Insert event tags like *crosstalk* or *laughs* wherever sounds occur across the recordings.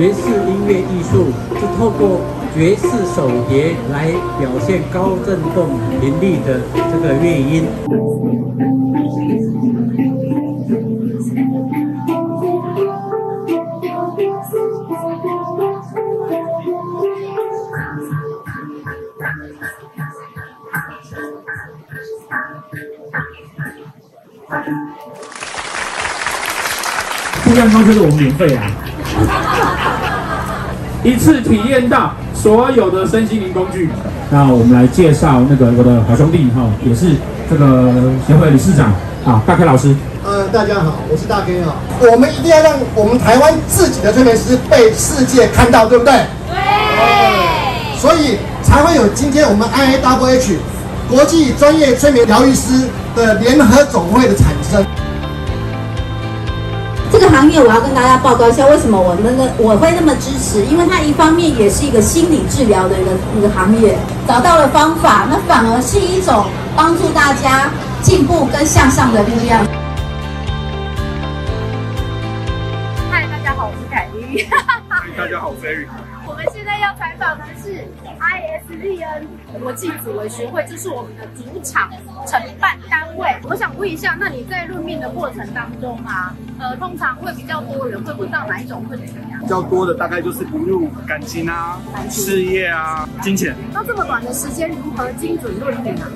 爵士音乐艺术是透过爵士手碟来表现高振动频率的这个乐音。不然它就是我们免费啊！一次体验到所有的身心灵工具。那我们来介绍那个我的好兄弟哈，也是这个协会理事长啊，大 K 老师。呃，大家好，我是大 K 啊。我们一定要让我们台湾自己的催眠师被世界看到，对不对？对。所以才会有今天我们 IAWH 国际专业催眠疗愈师的联合总会的产生。这个行业我要跟大家报告一下，为什么我们的我会那么支持？因为它一方面也是一个心理治疗的一个一个行业，找到了方法，那反而是一种帮助大家进步跟向上的力量。嗨，大家好，我是凯莉。大家好，我是 Eric。*laughs* 我们现在要采访的是 ISVN 国际紫微学会，这是我们的主场承办单位。我想问一下，那你在论命的过程当中啊，呃，通常会比较多人会问到哪一种问题啊？比较多的大概就是不入感情啊、事业啊、金钱。那这么短的时间，如何精准论命啊？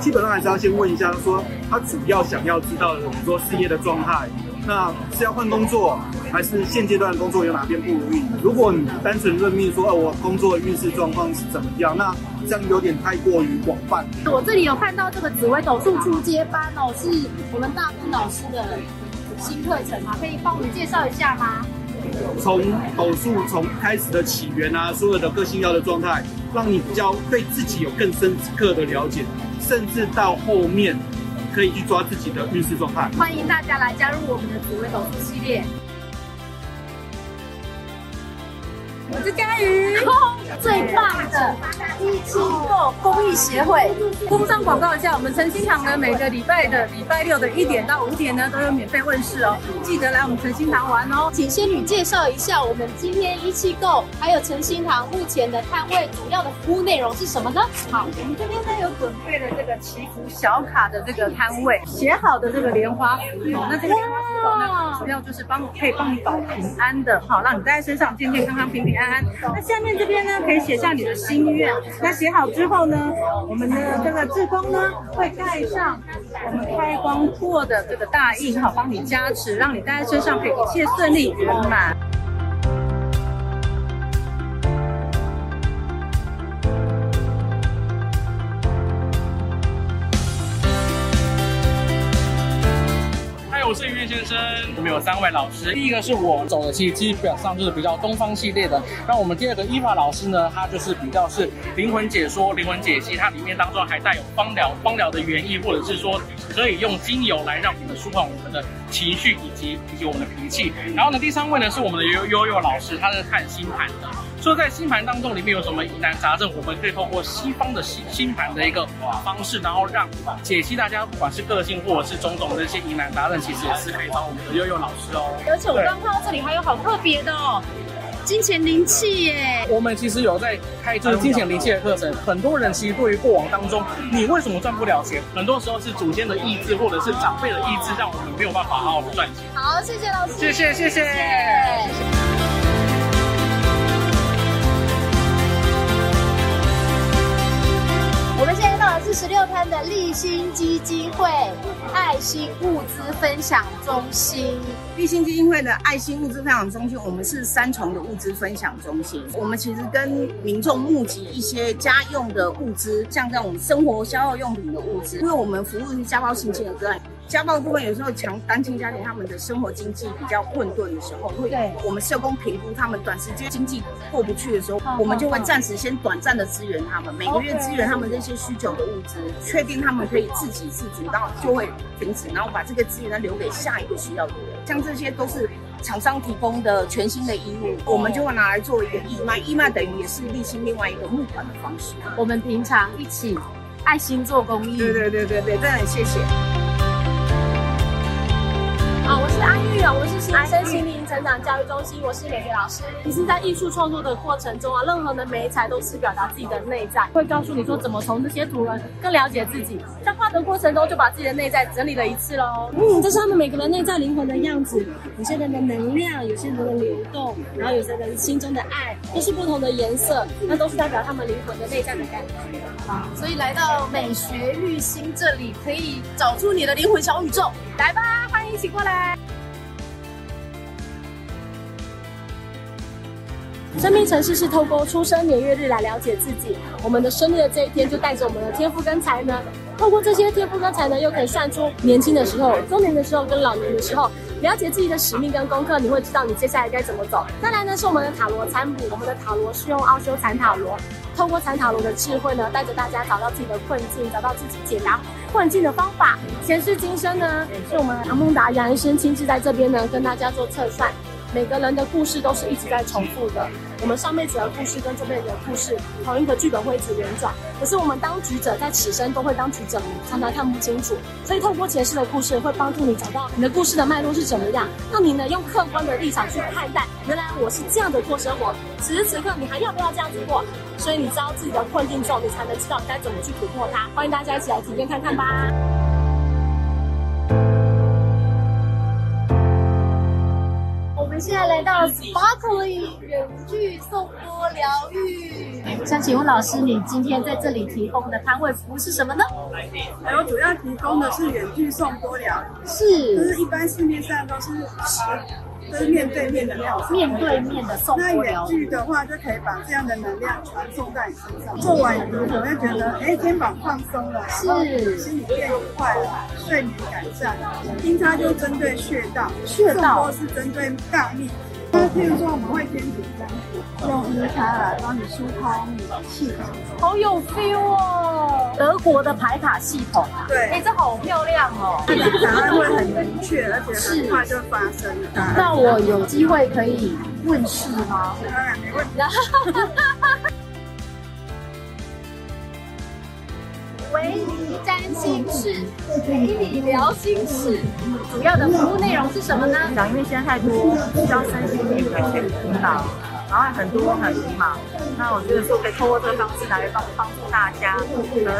基本上还是要先问一下，说他主要想要知道的，比如说事业的状态。那是要换工作，还是现阶段的工作有哪边不如意？如果你单纯论命说，哦，我工作运势状况是怎么样？那这样有点太过于广泛。我这里有看到这个紫微斗数出阶班哦，是我们大根老师的新课程嘛，可以帮我们介绍一下吗？从斗数从开始的起源啊，所有的个性要的状态，让你比较对自己有更深刻的了解，甚至到后面。可以去抓自己的运势状态。欢迎大家来加入我们的紫微斗数系列。我是佳瑜，最棒的一七购公益协会。工商广告一下，我们诚心堂呢，每个礼拜的礼拜六的一点到五点呢，都有免费问世哦，记得来我们诚心堂玩哦。请仙女介绍一下，我们今天一七购还有诚心堂目前的摊位主要的服务内容是什么呢？好，我们这边呢有准备了这个祈福小卡的这个摊位，写好的这个莲花符，那这个莲花符呢，主要就是帮可以帮你保平安的，好，让你带在身上健健康康、平平安。那下面这边呢，可以写下你的心愿。那写好之后呢，我们的这个志工呢，会盖上我们开光破的这个大印，好，帮你加持，让你戴在身上可以一切顺利圆满。生，我们有三位老师，第一个是我走的，其实基本上就是比较东方系列的。那我们第二个伊法老师呢，他就是比较是灵魂解说、灵魂解析，它里面当中还带有芳疗、芳疗的原意，或者是说可以用精油来让我们舒缓我们的情绪以及以及我们的脾气。然后呢，第三位呢是我们的悠悠悠老师，他是看星盘的。说在星盘当中，里面有什么疑难杂症，我们可以透过西方的星星盘的一个方式，然后让解析大家，不管是个性或者是种种的一些疑难杂症，其实也是可以找我们的悠悠老师哦。而且我刚看到这里还有好特别的哦，金钱灵气耶。我们其实有在开这个金钱灵气的课程，很多人其实对于过往当中，你为什么赚不了钱，很多时候是祖先的意志或者是长辈的意志，让我们没有办法好好的赚钱。好，谢谢老师，谢谢谢谢。谢谢十六摊的立新基金会爱心物资分享中心。立新基金会的爱心物资分享中心，我们是三重的物资分享中心。我们其实跟民众募集一些家用的物资，像这种生活消耗用品的物资，因为我们服务是家暴性侵的个案。家暴的部分有时候强单亲家庭他们的生活经济比较混沌的时候，会我们社工评估他们短时间经济过不去的时候，我们就会暂时先短暂的支援他们，每个月支援他们这些需求的物资，确定他们可以自给自足，然后就会停止，然后把这个资源呢留给下一个需要的人。像这些都是厂商提供的全新的衣物，我们就会拿来做一个义卖，义卖等于也是立新另外一个募款的方式。我们平常一起爱心做公益，对对对对对，真的很谢谢。好，我是安玉啊，我是身心灵成长教育中心，我是美美老师。其实，在艺术创作的过程中啊，任何的美材都是表达自己的内在，会告诉你说怎么从这些图文更了解自己。在画的过程中，就把自己的内在整理了一次喽。嗯，这是他们每个人内在灵魂的样子，有些人的能量，有些人的流动，然后有些人心中的爱，都是不同的颜色，那都是代表他们灵魂的内在的感觉。好，所以来到美学育心这里，可以找出你的灵魂小宇宙。来吧，欢迎一起过来。生命程式是透过出生年月日来了解自己。我们的生日的这一天，就带着我们的天赋跟才能。透过这些天赋跟才能，又可以算出年轻的时候、中年的时候跟老年的时候，了解自己的使命跟功课。你会知道你接下来该怎么走。再来呢，是我们的塔罗占卜。我们的塔罗是用奥修禅塔罗，透过禅塔罗的智慧呢，带着大家找到自己的困境，找到自己解答困境的方法。前世今生呢，是我们阿孟达杨医生亲自在这边呢，跟大家做测算。每个人的故事都是一直在重复的。我们上辈子的故事跟这辈子的故事，同一个剧本会一直连转。可是我们当局者在此生都会当局者迷，常常看不清楚。所以透过前世的故事，会帮助你找到你的故事的脉络是怎么样。那你呢，用客观的立场去看待，原来我是这样的过生活。此时此刻，你还要不要这样子过？所以你知道自己的困境之后，你才能知道该怎么去突破它。欢迎大家一起来体验看看吧。来到 Sparkly 远距颂钵疗愈。想请问老师，你今天在这里提供的摊位服务是什么呢？我主要提供的是远距颂钵疗，是，就是一般市面上都是都是面对面的那种，面对面的颂钵疗愈。那远距的话，就可以把这样的能量传送在你身上。做完以后，你会觉得，哎，肩膀放松了，是，心里变快了，睡眠改善。音叉就针对穴道，穴道是针对大秘。譬如说，我们会先简单用音叉来帮你疏通你的气场，好有 feel 哦。德国的排卡系统，对，哎，这好漂亮哦。答案会很明确，而且很快就发生了。那我有机会可以问事吗？当然没问题。*laughs* 心事，给你聊心事。主要的服务内容是什么呢？讲，因为现在太多需要身心灵的引导。然后很多很迷茫，那我觉得说可以通过这个方式来帮帮助大家，可以更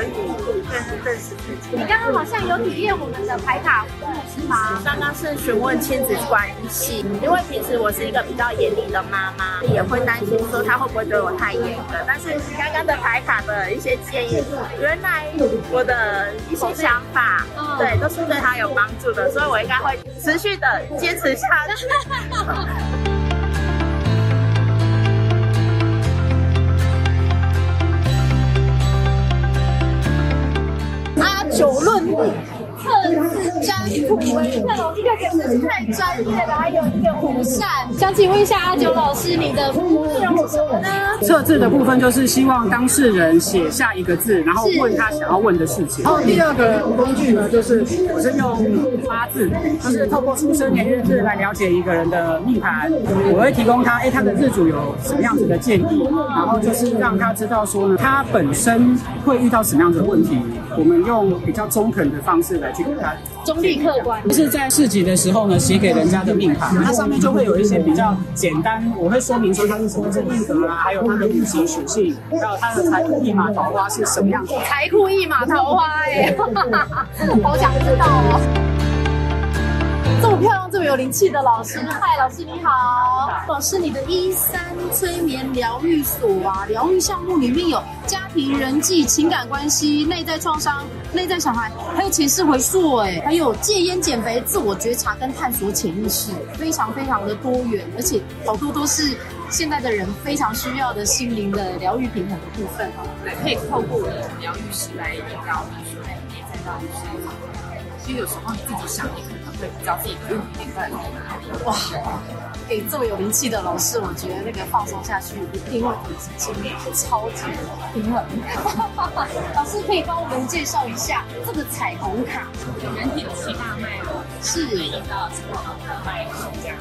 认识自己。你刚刚好像有体验我们的排卡服务是吗？刚刚是询问亲子关系，因为平时我是一个比较严厉的妈妈，也会担心说他会不会对我太严格。但是刚刚的排卡的一些建议，原来我的一些想法，对，都是对他有帮助的，所以我应该会持续的坚持下去。九论语，测字占卜，看我这个简直是太专业了，还有一个卜扇。想请问一下阿九老师，你的服务内容是什么呢？测字的部分就是希望当事人写下一个字，然后问他想要问的事情。然后第二个工具呢，就是我是用八字，就是透过出生年月日来了解一个人的命盘。我会提供他，哎，他的日主有什么样子的建议，然后就是让他知道说呢，他本身会遇到什么样子的问题。我们用比较中肯的方式来去给他中立客观。就是在市集的时候呢，写给人家的命盘，它上面就会有一些比较简单，我会说明说它是什么是命格啊，还有它的五行属性，还有它的财库一马桃花是什么样子。财库一马桃花，哎，*laughs* 好想知道哦。这么漂亮、这么有灵气的老师，嗨，老师你好。老师，你的一三催眠疗愈所啊，疗愈项目里面有家庭、人际、情感关系、内在创伤、内在小孩，还有前世回溯，哎，还有戒烟减肥、自我觉察跟探索潜意识，非常非常的多元，而且好多都是现在的人非常需要的心灵的疗愈平衡的部分。对，可以透过我的疗愈师来引导你说，哎，内在到底是。其实有时候你自己想，对比较自己的问题在哪里。哇，给这么有名气的老师，我觉得那个放松下去一定会体质清理超级平稳。老师可以帮我们介绍一下这个彩虹卡，有人体的七大脉络，是一到七个脉络这样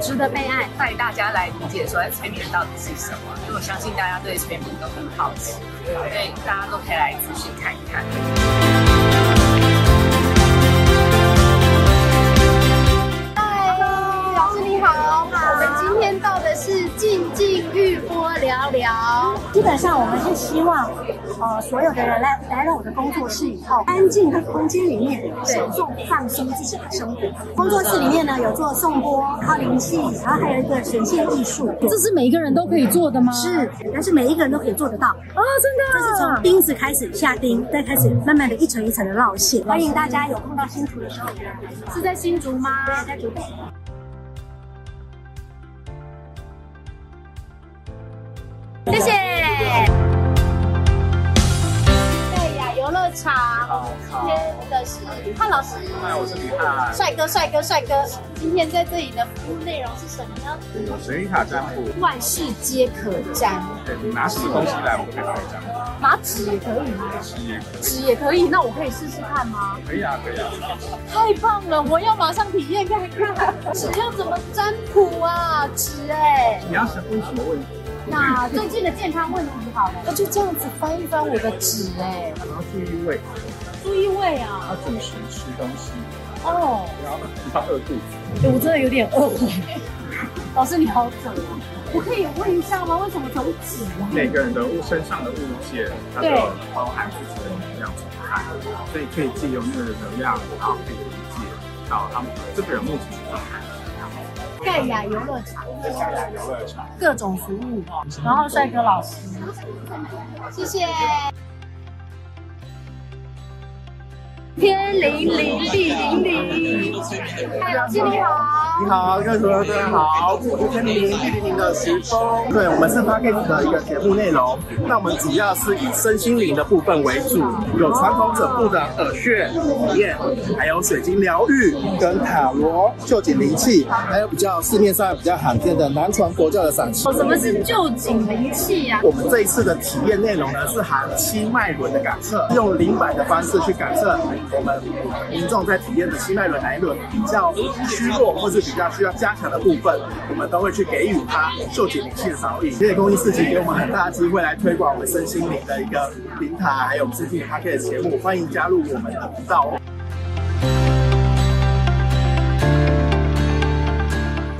子，值得被爱，带大家来理解说催眠到底是什么。因为我相信大家对催眠都很好奇，所以大家都可以来仔细看一看。好，我们今天到的是静静玉波聊聊。基本上我们是希望，呃，所有的人来来到我的工作室以后，安静的空间里面，享受放松自己的生活。工作室里面呢，有做送波、靠灵气，然后还有一个神仙艺术。这是每一个人都可以做的吗？是，但是每一个人都可以做得到啊、哦！真的，这是从钉子开始下钉，再开始慢慢的一层一层的绕线。欢迎大家有碰到新竹的时候，是在新竹吗？在竹北。是吕翰老师。嗨，我是李翰。帅哥，帅哥，帅哥！今天在这里的服务内容是什么呢？有神諭卡占卜，万事皆可占。对，你拿什么东西来，我可以帮你占。拿纸也可以吗？纸也可以。纸也可以，那我可以试试看吗？可以啊，可以啊。太棒了，我要马上体验看看。纸要怎么占卜啊？纸哎。你要想问什么问题？那最近的健康问题好了，那就这样子翻一翻我的纸哎。然后注意胃，注意胃啊。要准时吃东西。哦。然后不要饿肚子。我真的有点饿。老师你好准啊！我可以问一下吗？为什么从纸啊？每个人的物身上的物件，它都包含自己的能量存在，所以可以借由那个能量，然后可以理解到他们这个人目前的状态。盖亚游乐场，盖亚游乐场，各种服务，然后帅哥老师，谢谢。天灵灵，地灵灵。嗨，老师你好。你好，各位同学大家好。我是天灵灵，地灵灵的时丰。对，我们是 Podcast 的一个节目内容。那我们主要是以身心灵的部分为主，有传统整部的耳穴体验，还有水晶疗愈跟塔罗、臼井灵气，还有比较市面上比较罕见的南传佛教的闪气。什么是臼井灵气呀？我们这一次的体验内容呢，是含七脉轮的感测，用灵摆的方式去感测。我们民众在体验的七脉轮哪一轮比较虚弱，或是比较需要加强的部分，我们都会去给予他臼井灵气的导引。谢谢公益四期给我们很大的机会来推广我们身心灵的一个平台，还有我们身心灵 Podcast 节目，欢迎加入我们的频道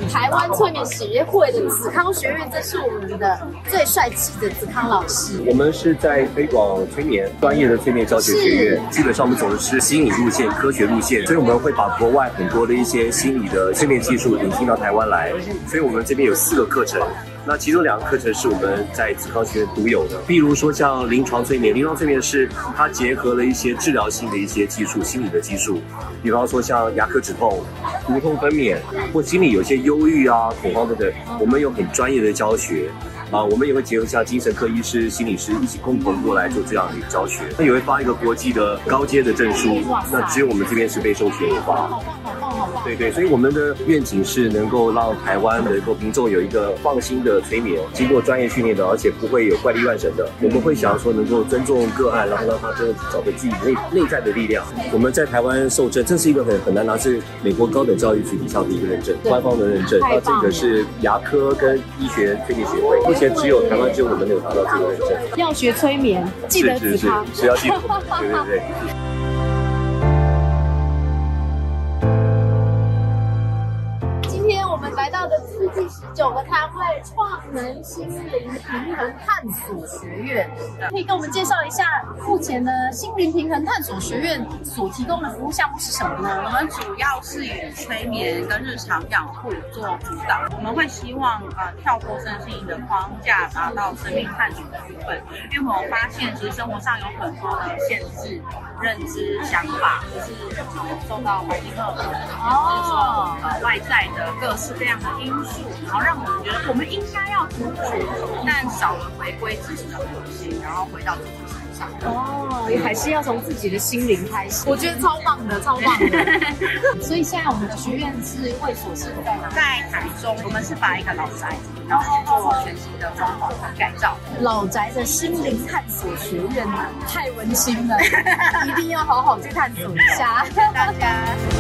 台湾催眠协会的子康学院，这是我们的最帅气的子康老师。我们是在推广催眠，专业的催眠教学学院，基本上我们走的是心理路线、科学路线，所以我们会把国外很多的一些心理的催眠技术引进到台湾来。所以我们这边有四个课程。那其中两个课程是我们在紫康学院独有的，比如说像临床催眠，临床催眠是它结合了一些治疗性的一些技术、心理的技术，比方说像牙科止痛、无痛分娩，或心理有些忧郁啊、恐慌等等，我们有很专业的教学。啊，我们也会结合像精神科医师、心理师一起共同过来做这样的一个教学。那也会发一个国际的高阶的证书，那只有我们这边是被授权发。对对，所以我们的愿景是能够让台湾的民众有一个放心的催眠，经过专业训练的，而且不会有怪力乱神的。我们会想要说能够尊重个案，然后让他真的找回自己内内在的力量。我们在台湾受证，这是一个很很难拿，是美国高等教育局底下的一个认证，官方的认证。那这个是牙科跟医学催眠学会。只有台湾只有我们没有拿到这个认证。要学催眠，记得是是，是要记得，对对对。九个摊位，创能心灵平衡探索学院，可以跟我们介绍一下目前呢心灵平衡探索学院所提供的服务项目是什么呢？我们主要是以催眠跟日常养护做主导，我们会希望啊、呃、跳脱身心灵的框架，达到生命探索的部分。因为我们发现，其实生活上有很多的限制、认知、想法，就是受到环境恶化，或者说呃外在的各式各样。的因素，然后让我们觉得我们应该要突出，但少了回归自己的核心，然后回到自己身上。哦，也还是要从自己的心灵开始。我觉得超棒的，超棒的。*laughs* 所以现在我们的学院是会所是在哪？在台中，我们是把一个老宅，然后做全新的装潢和改造。老宅的心灵探索学院太温馨了，*laughs* 一定要好好去探索一下。大家。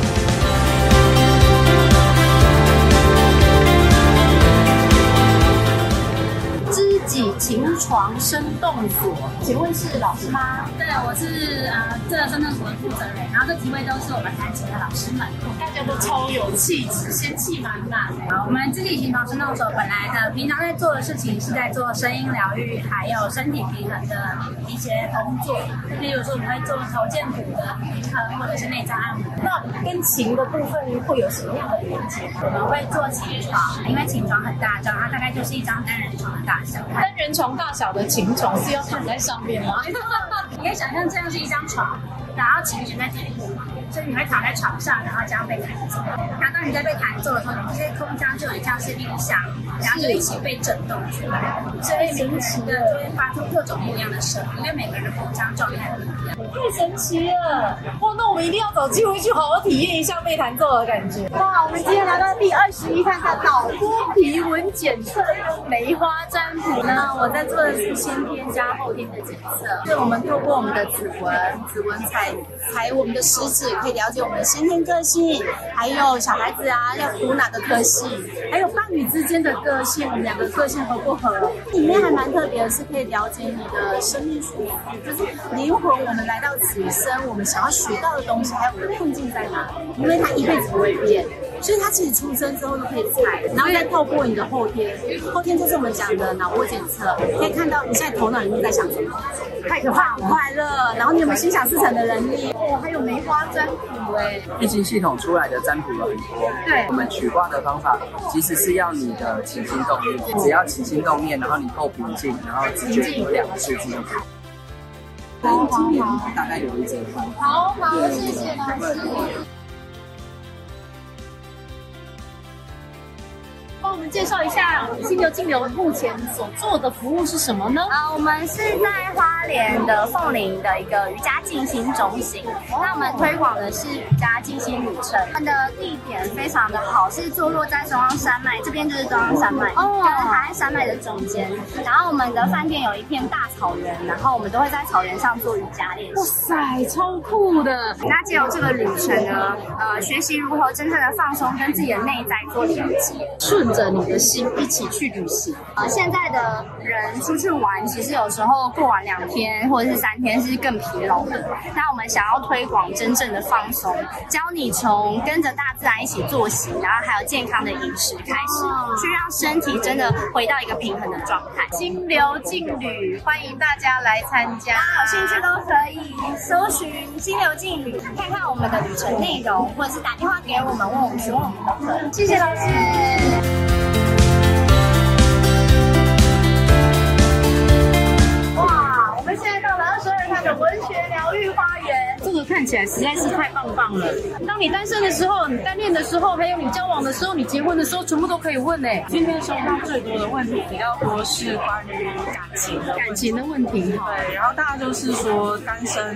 计情床生动所，请问是老师吗？对，我是呃这个生动所的负责人，然后这几位都是我们弹琴的老师们，大家都超有气质，仙气满满。好，我们自己行床生动所本来的平常在做的事情是在做声音疗愈，还有身体平衡的一些工作，例如说我们会做头肩骨的平衡，或者是内脏按摩。那跟琴的部分会有什么样的连接？我们会做琴床，因为琴床很大张，它大概就是一张单人床的大小。单人床大小的琴床是要躺在上面吗？*laughs* 你可以想象这样是一张床，然后琴弦在底部，所以你会躺在床上，然后这样被弹奏。然后当你在被弹奏的时候，你这些空腔就很像是音响，然后就一起被震动出来，所以神奇的就会发出各种不一样的声音，因为每个人的空腔状态不一样。太神奇了！哇，那我们一定要找机会去好好体验一下被弹奏的感觉。哇，我们今天来到第二十一探的脑波皮纹检测梅花占卜呢，我在做的是先天加后天的检测，是我们透过我们的指纹，指纹采采我们的食指，可以了解我们的先天个性，还有小孩子啊要读哪个科系，还有伴侣之间的个性，我们两个个性合不合？里面还蛮特别的是可以了解你的生命数字，就是灵魂，我们来到此生，我们想要学到的东西，还有我们的困境在哪？因为他一辈子不会变，所以他其实出生之后就可以猜，然后再透过你的后天，后天就是我们讲的脑波检测，可以看到你现在头脑里面在想什么，太可怕，快乐，然后你有没有心想事成的能力？哦，还有梅花占卜哎，易经系统出来的占卜有很多，对，我们取卦的方法其实是要你的起心动念，只要起心动念，然后你够平静，然后直觉有两个数字就可以。好好好，大概有一折。好好，谢谢老师。帮我们介绍一下心流静流目前所做的服务是什么呢？啊，我们是在花莲的凤林的一个瑜伽静心中心。那我们推广的是瑜伽静心旅程。我们的地点非常的好，是坐落在中央山脉，这边就是中央山脉，哦，跟海岸山脉的中间。然后我们的饭店有一片大草原，然后我们都会在草原上做瑜伽练习。哇塞，超酷的！那借由这个旅程呢，呃，学习如何真正的放松，跟自己的内在做连接。顺着你的心一起去旅行。呃，现在的人出去玩，其实有时候过完两天或者是三天是更疲劳的。那我们想要推广真正的放松，教你从跟着大自然一起作息，然后还有健康的饮食开始，去让身体真的回到一个平衡的状态。金流劲旅，欢迎大家来参加，有兴趣都可以搜寻金流劲旅，看看我们的旅程内容，或者是打电话给我们问我们询问我们都可以。谢谢老师。起来实在是太棒棒了。当你单身的时候，你单恋的时候，还有你交往的时候，你结婚的时候，全部都可以问呢。今天收到最多的问题比较多是关于感情的感情的问题。对，然后大家就是说单身，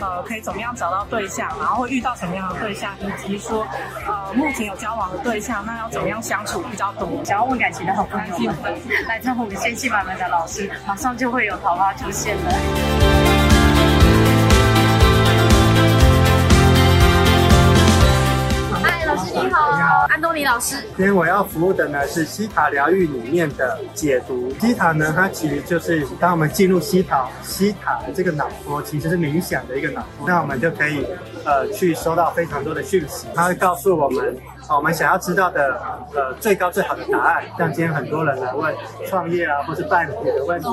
呃，可以怎么样找到对象，然后会遇到什么样的对象，以及说，呃，目前有交往的对象，那要怎么样相处比较多？想要问感情的好朋友们，来找我们仙气满满的老师，马上就会有桃花出现了。你好，你好，安东尼老师。今天我要服务的呢是西塔疗愈里面的解读。西塔呢，它其实就是当我们进入西塔，西塔的这个脑波，其实是冥想的一个脑波，那我们就可以呃去收到非常多的讯息，它会告诉我们。我们想要知道的，呃，最高最好的答案，像今天很多人来问创业啊，或是伴侣的问题，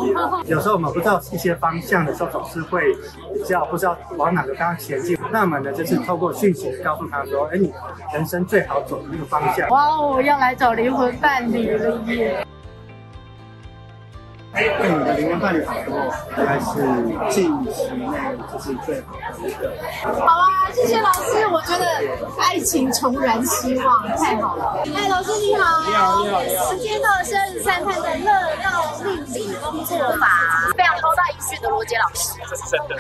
有时候我们不知道一些方向的时候，总是会比较不知道往哪个方向前进。那么呢，就是透过讯息告诉他说，哎，你人生最好走的那个方向。哇哦，要来找灵魂伴侣了耶！对你的灵魂伴侣好是近期内就是最好的一个。好啊，谢谢老师，我觉得爱情重燃 *laughs* 希望，太好了。*laughs* 哎，老师你好。你好，你好，你好。时间到是二十三探的乐道命理工作法，非常高大一训的罗杰老师。这 *laughs* 是真的。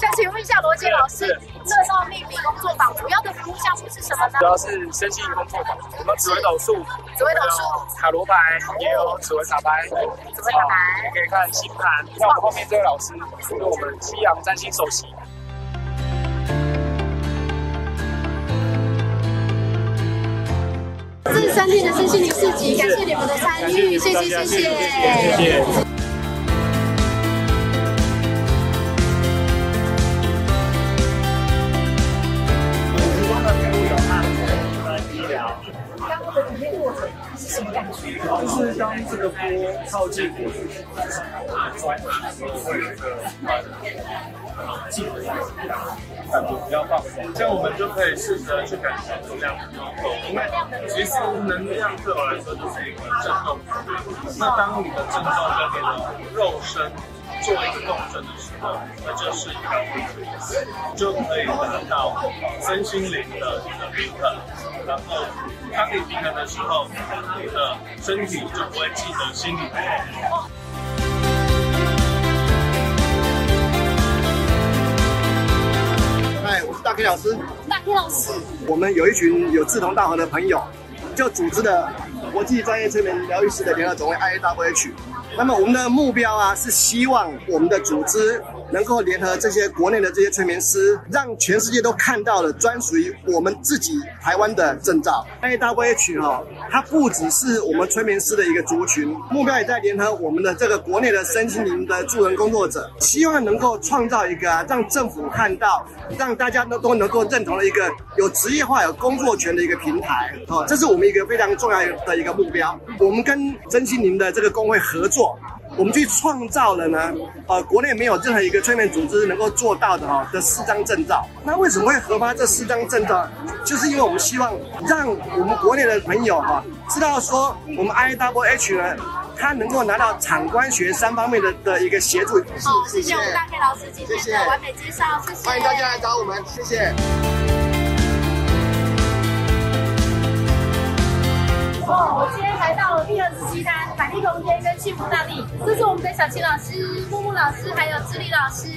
想请问一下罗杰老师，乐道命理工作坊主要的服务项目是什么呢？主要是身心工作坊，我们紫微斗数，紫微斗数，塔罗牌，也有紫微塔牌。紫微塔牌，可以看星盘。那我们后面这位老师是我们西洋占星首席。这三天的身心灵市集，感谢你们的参与，谢谢谢谢。谢谢个波靠近我们转的时候，会有一个呃静的感觉比较放松，这样我们就可以试着去感受能量的流动。因为其实能量对我来说就是一个震动。那当你的震动跟你的肉身做一个共振的时候，那就是一个意思，就可以达到身心灵的一个平衡。然后当你平衡的时候，你的身体就不会记得心里的。嗨，我是大 K 老师。大 K 老师，我们有一群有志同道合的朋友，就组织了国际专业催眠疗愈师的联合总会 IAWH。那么我们的目标啊，是希望我们的组织能够联合这些国内的这些催眠师，让全世界都看到了专属于我们自己台湾的证照。A W H 哈，它不只是我们催眠师的一个族群，目标也在联合我们的这个国内的身心灵的助人工作者，希望能够创造一个啊，让政府看到，让大家都都能够认同的一个有职业化、有工作权的一个平台。哦，这是我们一个非常重要的一个目标。我们跟身心灵的这个工会合作。我们去创造了呢，呃，国内没有任何一个催眠组织能够做到的哈的四张证照。那为什么会核发这四张证照？就是因为我们希望让我们国内的朋友哈知道说，我们 IAWH 呢，他能够拿到场观学三方面的的一个协助。好，谢谢我们大 K 老师今天的完美介绍，谢谢。欢迎大家来找我们，谢谢。大力，这是我们的小青老师、木木老师还有智利老师。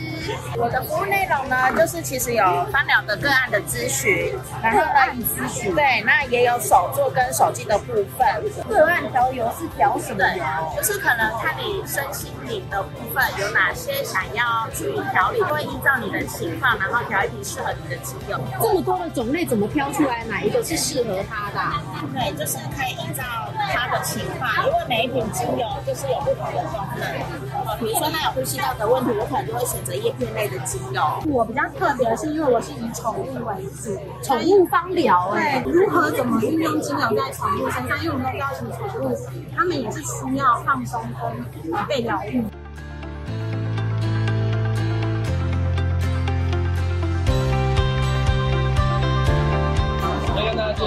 我的服务内容呢，就是其实有芳疗的个案的咨询，然后呢以咨询，对，那也有手作跟手机的部分。个案调油是调什么油？就是可能看你身心灵的部分有哪些想要去调理，会依照你的情况，然后调一瓶适合你的精油。这么多的种类，怎么挑出来哪一个是适合他的？对，就是可以依照他的情况，因为每一瓶精油就是有不同的功能。呃，比如说他有呼吸道的问题，我可能就会选择叶片类的精油。我比较特别是因为我是以宠物为主，宠物芳疗。哎，如何怎么运用精油在宠物身上？因为我们都邀请宠物，他们也是需要放松跟被疗愈。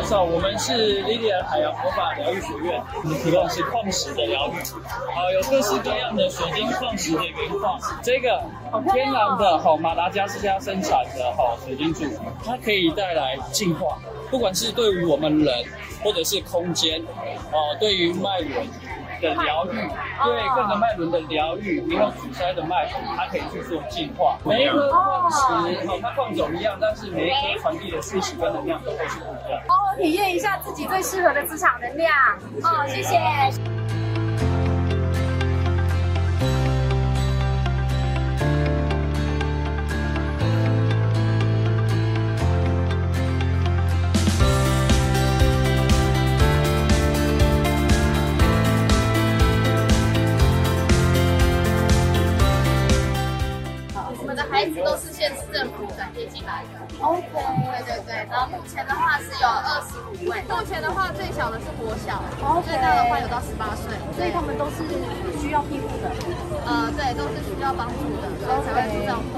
绍，我们是莉莉安海洋魔法疗愈学院，我们提供的是矿石的疗愈，啊，有各式各样的水晶矿石的原矿，这个天然的好马达加斯加生产的好水晶柱，它可以带来净化，不管是对于我们人或者是空间，哦，对于脉轮。的疗愈，对各个脉轮的疗愈，没有阻塞的脉，它可以去做净化。每一颗矿石，哦，它矿种一样，但是每一颗传递的讯息跟能量都会是不一样。好好体验一下自己最适合的职场能量。哦，谢谢。最大的话有到十八岁，所以他们都是需要庇护的。呃，对，都是需要帮助的，所以才会住在我们那边。